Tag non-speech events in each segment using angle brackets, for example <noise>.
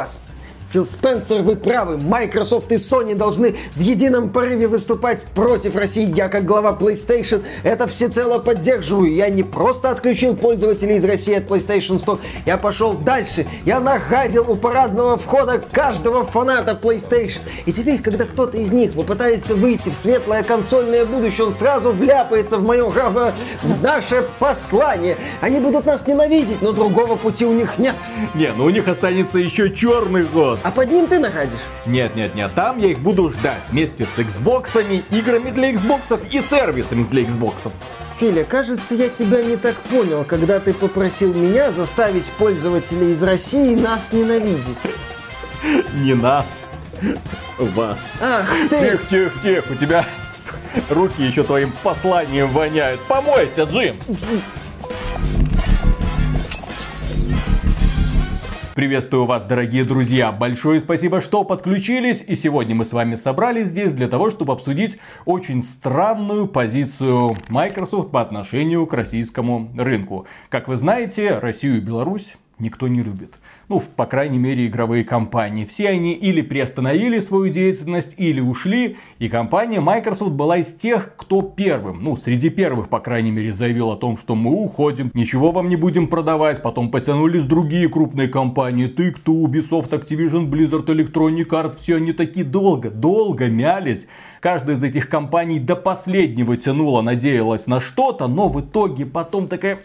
вас. Фил Спенсер, вы правы. Microsoft и Sony должны в едином порыве выступать против России. Я, как глава PlayStation, это всецело поддерживаю. Я не просто отключил пользователей из России от PlayStation Store, я пошел дальше. Я нагадил у парадного входа каждого фаната PlayStation. И теперь, когда кто-то из них попытается выйти в светлое консольное будущее, он сразу вляпается в мое в, в наше послание. Они будут нас ненавидеть, но другого пути у них нет. Не, ну у них останется еще черный год. А под ним ты находишь? Нет, нет, нет, там я их буду ждать вместе с Xbox, играми для Xbox и сервисами для Xbox. Филя, кажется, я тебя не так понял, когда ты попросил меня заставить пользователей из России нас ненавидеть. <laughs> Не нас, вас. Ах ты! Тихо, тихо, тихо, у тебя руки еще твоим посланием воняют. Помойся, Джим! Приветствую вас, дорогие друзья. Большое спасибо, что подключились. И сегодня мы с вами собрались здесь для того, чтобы обсудить очень странную позицию Microsoft по отношению к российскому рынку. Как вы знаете, Россию и Беларусь никто не любит ну, по крайней мере, игровые компании. Все они или приостановили свою деятельность, или ушли, и компания Microsoft была из тех, кто первым, ну, среди первых, по крайней мере, заявил о том, что мы уходим, ничего вам не будем продавать, потом потянулись другие крупные компании, ты кто, Ubisoft, Activision, Blizzard, Electronic Arts, все они такие долго, долго мялись, Каждая из этих компаний до последнего тянула, надеялась на что-то, но в итоге потом такая,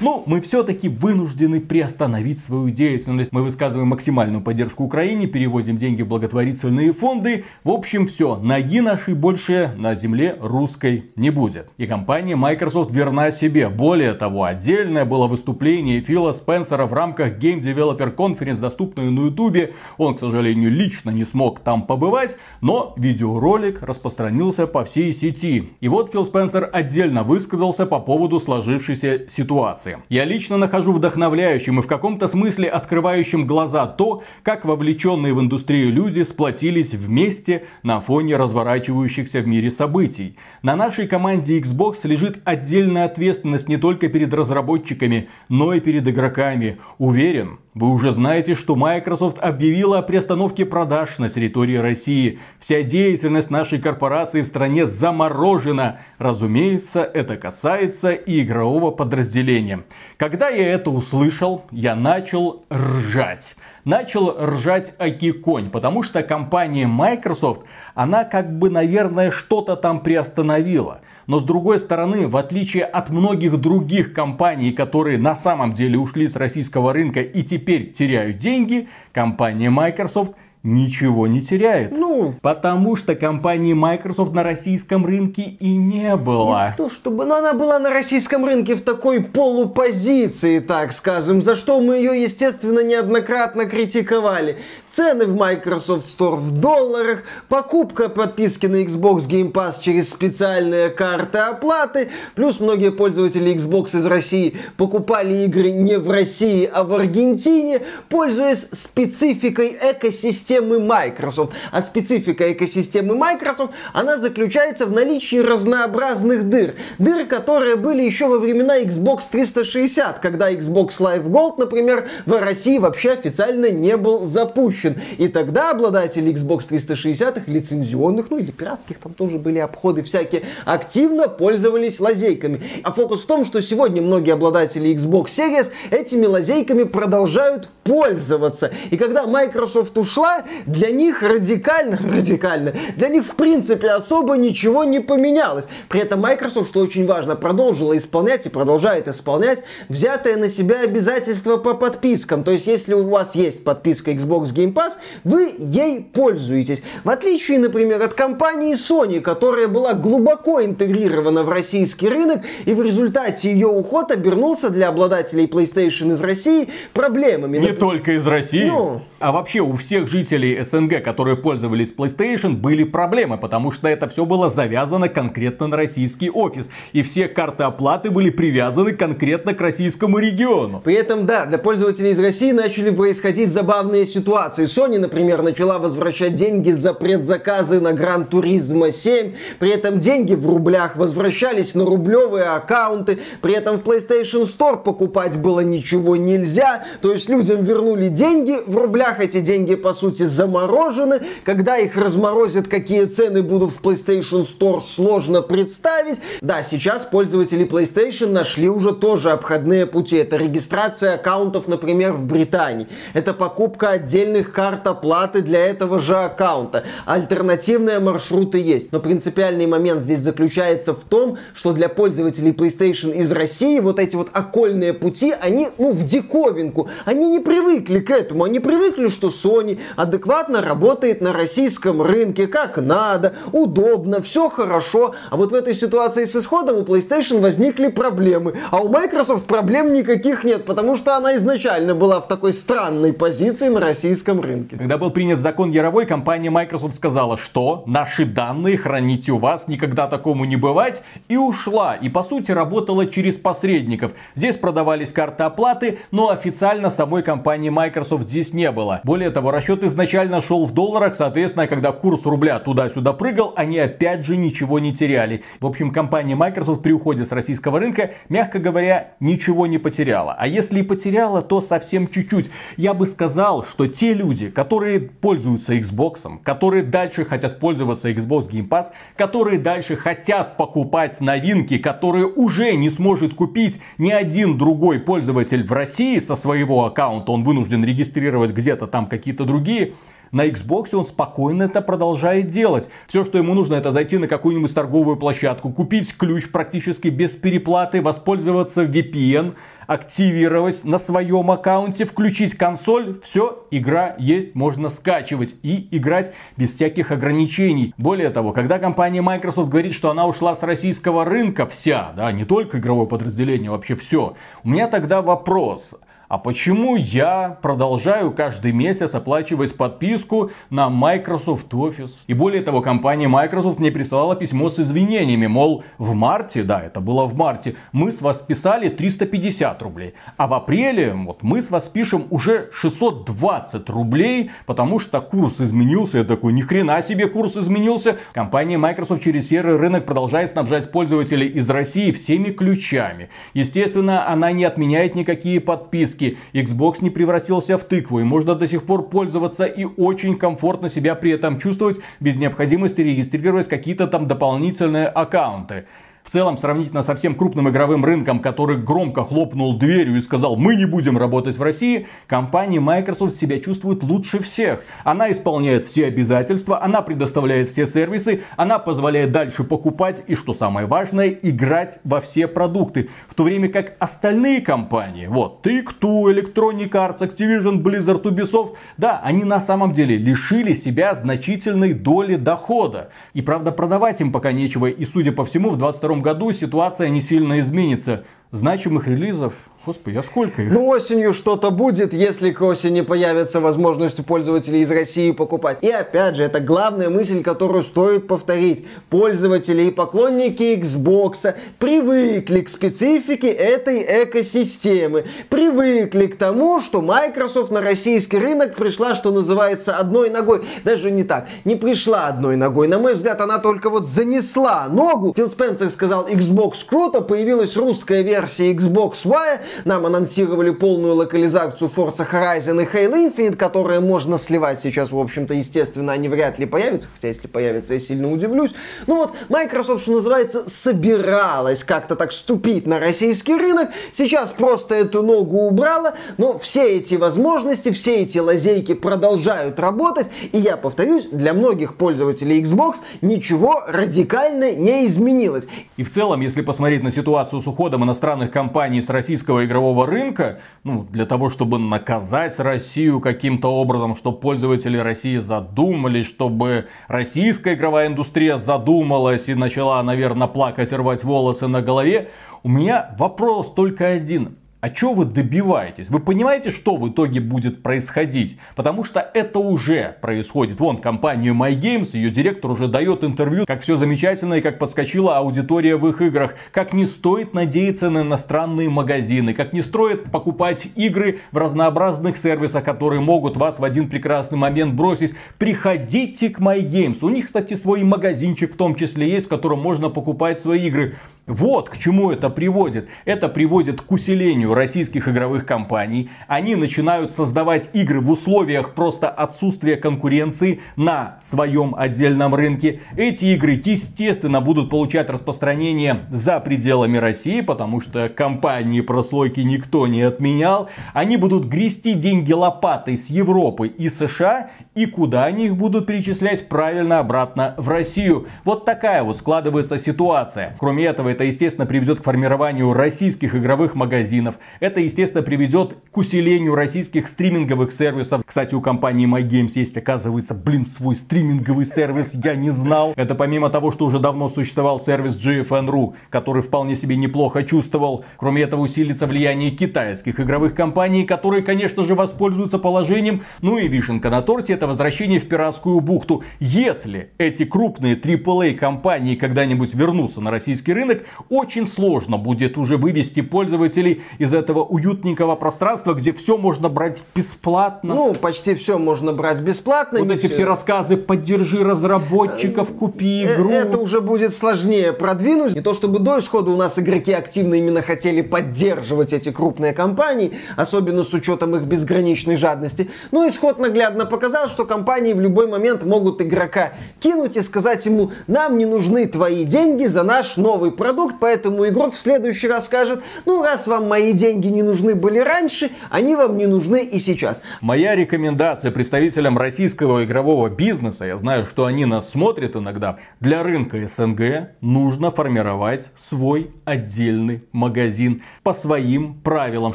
ну, мы все-таки вынуждены приостановить свою деятельность. Мы высказываем максимальную поддержку Украине, переводим деньги в благотворительные фонды. В общем, все, ноги нашей больше на земле русской не будет. И компания Microsoft верна себе. Более того, отдельное было выступление Фила Спенсера в рамках Game Developer Conference, доступное на YouTube. Он, к сожалению, лично не смог там побывать, но видеоролик распространился по всей сети. И вот Фил Спенсер отдельно высказался по поводу сложившейся ситуации. Я лично нахожу вдохновляющим и в каком-то смысле открывающим глаза то, как вовлеченные в индустрию люди сплотились вместе на фоне разворачивающихся в мире событий. На нашей команде Xbox лежит отдельная ответственность не только перед разработчиками, но и перед игроками. Уверен, вы уже знаете, что Microsoft объявила о приостановке продаж на территории России. Вся деятельность нашей корпорации в стране заморожена. Разумеется, это касается и игрового подразделения. Когда я это услышал, я начал ржать. Начал ржать Акиконь, потому что компания Microsoft, она как бы, наверное, что-то там приостановила. Но с другой стороны, в отличие от многих других компаний, которые на самом деле ушли с российского рынка и теперь теряют деньги, компания Microsoft – ничего не теряет. Ну, потому что компании Microsoft на российском рынке и не было. Не то чтобы, но она была на российском рынке в такой полупозиции, так скажем, за что мы ее, естественно, неоднократно критиковали. Цены в Microsoft Store в долларах, покупка подписки на Xbox Game Pass через специальные карты оплаты, плюс многие пользователи Xbox из России покупали игры не в России, а в Аргентине, пользуясь спецификой экосистемы экосистемы Microsoft. А специфика экосистемы Microsoft, она заключается в наличии разнообразных дыр. Дыр, которые были еще во времена Xbox 360, когда Xbox Live Gold, например, в России вообще официально не был запущен. И тогда обладатели Xbox 360 лицензионных, ну или пиратских, там тоже были обходы всякие, активно пользовались лазейками. А фокус в том, что сегодня многие обладатели Xbox Series этими лазейками продолжают пользоваться. И когда Microsoft ушла, для них радикально, <laughs> радикально, для них в принципе особо ничего не поменялось. При этом Microsoft, что очень важно, продолжила исполнять и продолжает исполнять взятое на себя обязательства по подпискам. То есть, если у вас есть подписка Xbox Game Pass, вы ей пользуетесь. В отличие, например, от компании Sony, которая была глубоко интегрирована в российский рынок, и в результате ее уход обернулся для обладателей PlayStation из России проблемами. Не только из России, ну, а вообще у всех жителей жителей СНГ, которые пользовались PlayStation, были проблемы, потому что это все было завязано конкретно на российский офис. И все карты оплаты были привязаны конкретно к российскому региону. При этом, да, для пользователей из России начали происходить забавные ситуации. Sony, например, начала возвращать деньги за предзаказы на Gran Turismo 7. При этом деньги в рублях возвращались на рублевые аккаунты. При этом в PlayStation Store покупать было ничего нельзя. То есть людям вернули деньги в рублях, эти деньги, по сути, заморожены. Когда их разморозят, какие цены будут в PlayStation Store, сложно представить. Да, сейчас пользователи PlayStation нашли уже тоже обходные пути. Это регистрация аккаунтов, например, в Британии. Это покупка отдельных карт оплаты для этого же аккаунта. Альтернативные маршруты есть. Но принципиальный момент здесь заключается в том, что для пользователей PlayStation из России вот эти вот окольные пути, они, ну, в диковинку. Они не привыкли к этому. Они привыкли, что Sony адекватно работает на российском рынке, как надо, удобно, все хорошо. А вот в этой ситуации с исходом у PlayStation возникли проблемы. А у Microsoft проблем никаких нет, потому что она изначально была в такой странной позиции на российском рынке. Когда был принят закон Яровой, компания Microsoft сказала, что наши данные храните у вас, никогда такому не бывать, и ушла. И по сути работала через посредников. Здесь продавались карты оплаты, но официально самой компании Microsoft здесь не было. Более того, расчет изначально шел в долларах, соответственно, когда курс рубля туда-сюда прыгал, они опять же ничего не теряли. В общем, компания Microsoft при уходе с российского рынка, мягко говоря, ничего не потеряла. А если и потеряла, то совсем чуть-чуть. Я бы сказал, что те люди, которые пользуются Xbox, которые дальше хотят пользоваться Xbox Game Pass, которые дальше хотят покупать новинки, которые уже не сможет купить ни один другой пользователь в России со своего аккаунта, он вынужден регистрировать где-то там какие-то другие, на Xbox он спокойно это продолжает делать. Все, что ему нужно, это зайти на какую-нибудь торговую площадку, купить ключ практически без переплаты, воспользоваться VPN, активировать на своем аккаунте, включить консоль, все, игра есть, можно скачивать и играть без всяких ограничений. Более того, когда компания Microsoft говорит, что она ушла с российского рынка вся, да, не только игровое подразделение, вообще все, у меня тогда вопрос, а почему я продолжаю каждый месяц оплачивать подписку на Microsoft Office? И более того, компания Microsoft мне прислала письмо с извинениями, мол, в марте, да, это было в марте, мы с вас списали 350 рублей, а в апреле вот мы с вас пишем уже 620 рублей, потому что курс изменился. Я такой, ни хрена себе курс изменился. Компания Microsoft через серый рынок продолжает снабжать пользователей из России всеми ключами. Естественно, она не отменяет никакие подписки диски. Xbox не превратился в тыкву и можно до сих пор пользоваться и очень комфортно себя при этом чувствовать без необходимости регистрировать какие-то там дополнительные аккаунты. В целом, сравнительно со всем крупным игровым рынком, который громко хлопнул дверью и сказал, мы не будем работать в России, компания Microsoft себя чувствует лучше всех. Она исполняет все обязательства, она предоставляет все сервисы, она позволяет дальше покупать и, что самое важное, играть во все продукты. В то время как остальные компании, вот, Take-Two, Electronic Arts, Activision, Blizzard, Ubisoft, да, они на самом деле лишили себя значительной доли дохода. И правда, продавать им пока нечего, и судя по всему, в 22 году ситуация не сильно изменится. Значимых релизов Господи, а сколько их? Ну, осенью что-то будет, если к осени появится возможность у пользователей из России покупать. И опять же, это главная мысль, которую стоит повторить. Пользователи и поклонники Xbox привыкли к специфике этой экосистемы. Привыкли к тому, что Microsoft на российский рынок пришла, что называется, одной ногой. Даже не так, не пришла одной ногой. На мой взгляд, она только вот занесла ногу. Фил Спенсер сказал, Xbox круто, появилась русская версия Xbox Y, нам анонсировали полную локализацию Forza Horizon и Halo Infinite, которые можно сливать сейчас, в общем-то, естественно, они вряд ли появятся, хотя если появятся, я сильно удивлюсь. Ну вот, Microsoft, что называется, собиралась как-то так ступить на российский рынок, сейчас просто эту ногу убрала, но все эти возможности, все эти лазейки продолжают работать, и я повторюсь, для многих пользователей Xbox ничего радикально не изменилось. И в целом, если посмотреть на ситуацию с уходом иностранных компаний с российского игрового рынка, ну, для того, чтобы наказать Россию каким-то образом, чтобы пользователи России задумались, чтобы российская игровая индустрия задумалась и начала, наверное, плакать рвать волосы на голове, у меня вопрос только один. А что вы добиваетесь? Вы понимаете, что в итоге будет происходить? Потому что это уже происходит. Вон, компания MyGames, ее директор уже дает интервью, как все замечательно и как подскочила аудитория в их играх. Как не стоит надеяться на иностранные магазины. Как не стоит покупать игры в разнообразных сервисах, которые могут вас в один прекрасный момент бросить. Приходите к MyGames. У них, кстати, свой магазинчик в том числе есть, в котором можно покупать свои игры. Вот к чему это приводит. Это приводит к усилению российских игровых компаний. Они начинают создавать игры в условиях просто отсутствия конкуренции на своем отдельном рынке. Эти игры, естественно, будут получать распространение за пределами России, потому что компании прослойки никто не отменял. Они будут грести деньги лопатой с Европы и США. И куда они их будут перечислять? Правильно, обратно в Россию. Вот такая вот складывается ситуация. Кроме этого, это, естественно, приведет к формированию российских игровых магазинов. Это, естественно, приведет к усилению российских стриминговых сервисов. Кстати, у компании MyGames есть, оказывается, блин, свой стриминговый сервис, я не знал. Это помимо того, что уже давно существовал сервис GFN.ru, который вполне себе неплохо чувствовал. Кроме этого, усилится влияние китайских игровых компаний, которые, конечно же, воспользуются положением. Ну и вишенка на торте это возвращение в пиратскую бухту. Если эти крупные AAA компании когда-нибудь вернутся на российский рынок, очень сложно будет уже вывести пользователей из этого уютненького пространства, где все можно брать бесплатно. Ну, почти все можно брать бесплатно. Вот эти все рассказы «поддержи разработчиков, купи э, игру». Это уже будет сложнее продвинуть. Не то чтобы до исхода у нас игроки активно именно хотели поддерживать эти крупные компании, особенно с учетом их безграничной жадности. Но исход наглядно показал, что компании в любой момент могут игрока кинуть и сказать ему, нам не нужны твои деньги за наш новый продукт, поэтому игрок в следующий раз скажет, ну раз вам мои деньги не нужны были раньше, они вам не нужны и сейчас. Моя рекомендация представителям российского игрового бизнеса, я знаю, что они нас смотрят иногда, для рынка СНГ нужно формировать свой отдельный магазин по своим правилам,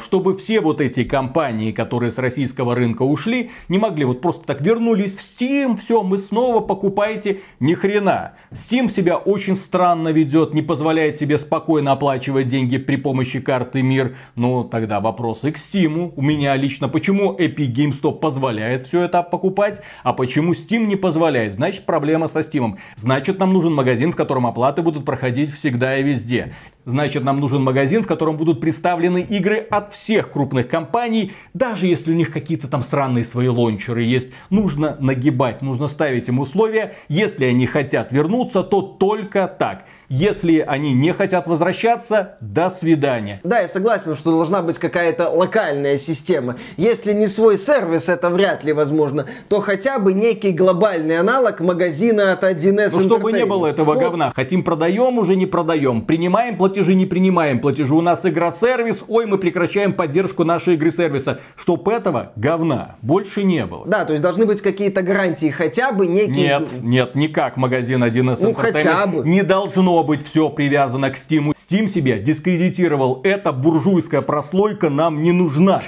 чтобы все вот эти компании, которые с российского рынка ушли, не могли вот просто так вернулись в Steam, все, мы снова покупаете, ни хрена. Steam себя очень странно ведет, не позволяет себе спокойно оплачивать деньги при помощи карты МИР. Ну, тогда вопросы к Steam. У меня лично, почему Epic Games Store позволяет все это покупать, а почему Steam не позволяет? Значит, проблема со Steam. Значит, нам нужен магазин, в котором оплаты будут проходить всегда и везде. Значит, нам нужен магазин, в котором будут представлены игры от всех крупных компаний, даже если у них какие-то там сраные свои лончеры есть. Нужно нагибать, нужно ставить им условия. Если они хотят вернуться, то только так. Если они не хотят возвращаться, до свидания. Да, я согласен, что должна быть какая-то локальная система. Если не свой сервис, это вряд ли возможно, то хотя бы некий глобальный аналог магазина от 1С Ну, чтобы не было этого вот. говна. Хотим продаем, уже не продаем. Принимаем платежи, не принимаем платежи. У нас игра-сервис, ой, мы прекращаем поддержку нашей игры-сервиса. Чтоб этого говна больше не было. Да, то есть должны быть какие-то гарантии, хотя бы некие... Нет, нет, никак магазин 1С Ну, хотя бы. не должно быть все привязано к Steam. Steam себя дискредитировал. Эта буржуйская прослойка нам не нужна.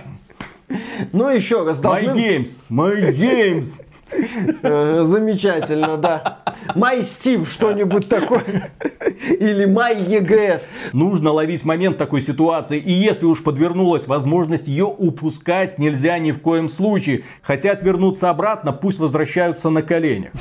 Ну, еще раз, My должны... Games, My Games. <laughs> Э, Замечательно, да. My Steam, что-нибудь такое. Или My EGS. Нужно ловить момент такой ситуации. И если уж подвернулась возможность ее упускать, нельзя ни в коем случае. Хотят вернуться обратно, пусть возвращаются на коленях.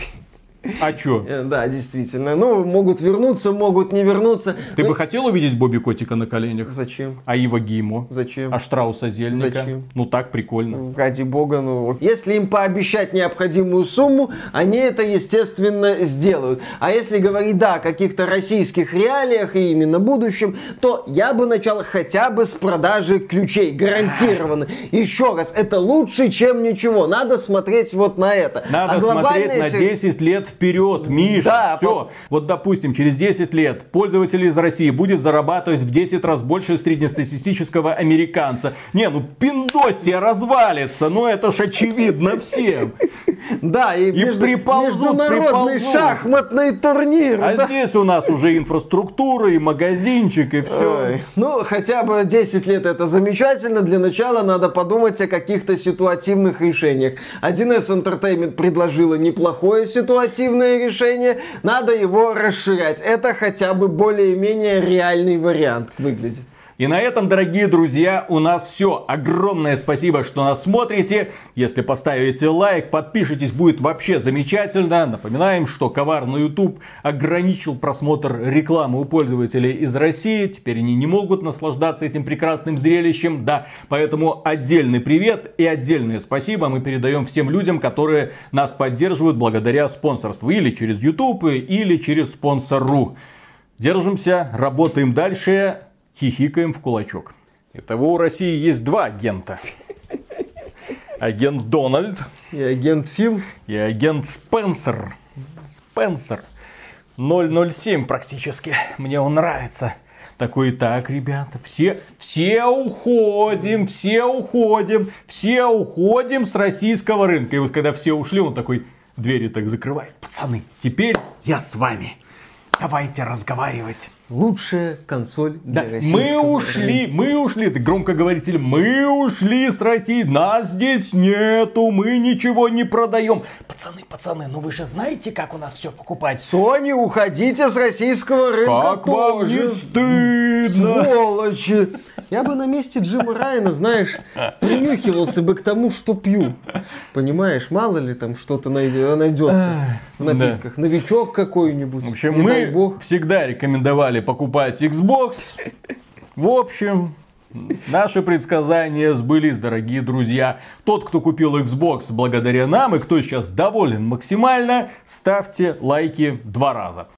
А чё? Э, Да, действительно. Ну, могут вернуться, могут не вернуться. Ты Ну, бы хотел увидеть Бобби Котика на коленях? Зачем? А Ива Гимо? Зачем? А Штрауса Зельника? Зачем? Ну так прикольно. Ради бога, ну... Если им пообещать необходимую сумму, они это, естественно, сделают. А если говорить, да, о каких-то российских реалиях и именно будущем, то я бы начал хотя бы с продажи ключей, гарантированно. <laughs> Еще раз, это лучше, чем ничего. Надо смотреть вот на это. Надо А смотреть на се- 10 лет вперед, Миша. Да, все. по- Вот, допустим, через 10 лет пользователь из России будет зарабатывать в 10 раз больше среднестатистического американца. Не, ну пиндосия развалится, ну это ж очевидно всем. Да, и, И приползут, международный приползут. шахматный турнир. А да. здесь у нас уже инфраструктура и магазинчик и все. Ой, Ну, хотя бы 10 лет это замечательно. Для начала надо подумать о каких-то ситуативных решениях. 1С Entertainment предложила неплохое ситуативное решение. Надо его расширять. Это хотя бы более-менее реальный вариант выглядит. И на этом, дорогие друзья, у нас все. Огромное спасибо, что нас смотрите. Если поставите лайк, подпишитесь, будет вообще замечательно. Напоминаем, что коварный YouTube ограничил просмотр рекламы у пользователей из России. Теперь они не могут наслаждаться этим прекрасным зрелищем. Да, поэтому отдельный привет и отдельное спасибо мы передаем всем людям, которые нас поддерживают благодаря спонсорству. Или через YouTube, или через спонсору. Держимся, работаем дальше, хихикаем в кулачок. Итого у России есть два агента. Агент Дональд. И агент Фил. И агент Спенсер. Спенсер. 007 практически. Мне он нравится. Такой, так, ребята, все, все уходим, все уходим, все уходим с российского рынка. И вот когда все ушли, он такой двери так закрывает. Пацаны, теперь я с вами. Давайте разговаривать. Лучшая консоль для да. Мы ушли, рынка. мы ушли, ты громкоговоритель, мы ушли с России, нас здесь нету, мы ничего не продаем. Пацаны, пацаны, ну вы же знаете, как у нас все покупать? Sony, уходите с российского рынка Как тоже. вам не стыдно? Сволочи. Я бы на месте Джима Райана, знаешь, принюхивался бы к тому, что пью. Понимаешь, мало ли там что-то найдется в напитках. Новичок какой-нибудь. В общем, мы всегда рекомендовали покупать Xbox. В общем, Наши предсказания сбылись, дорогие друзья. Тот, кто купил Xbox благодаря нам и кто сейчас доволен максимально, ставьте лайки два раза.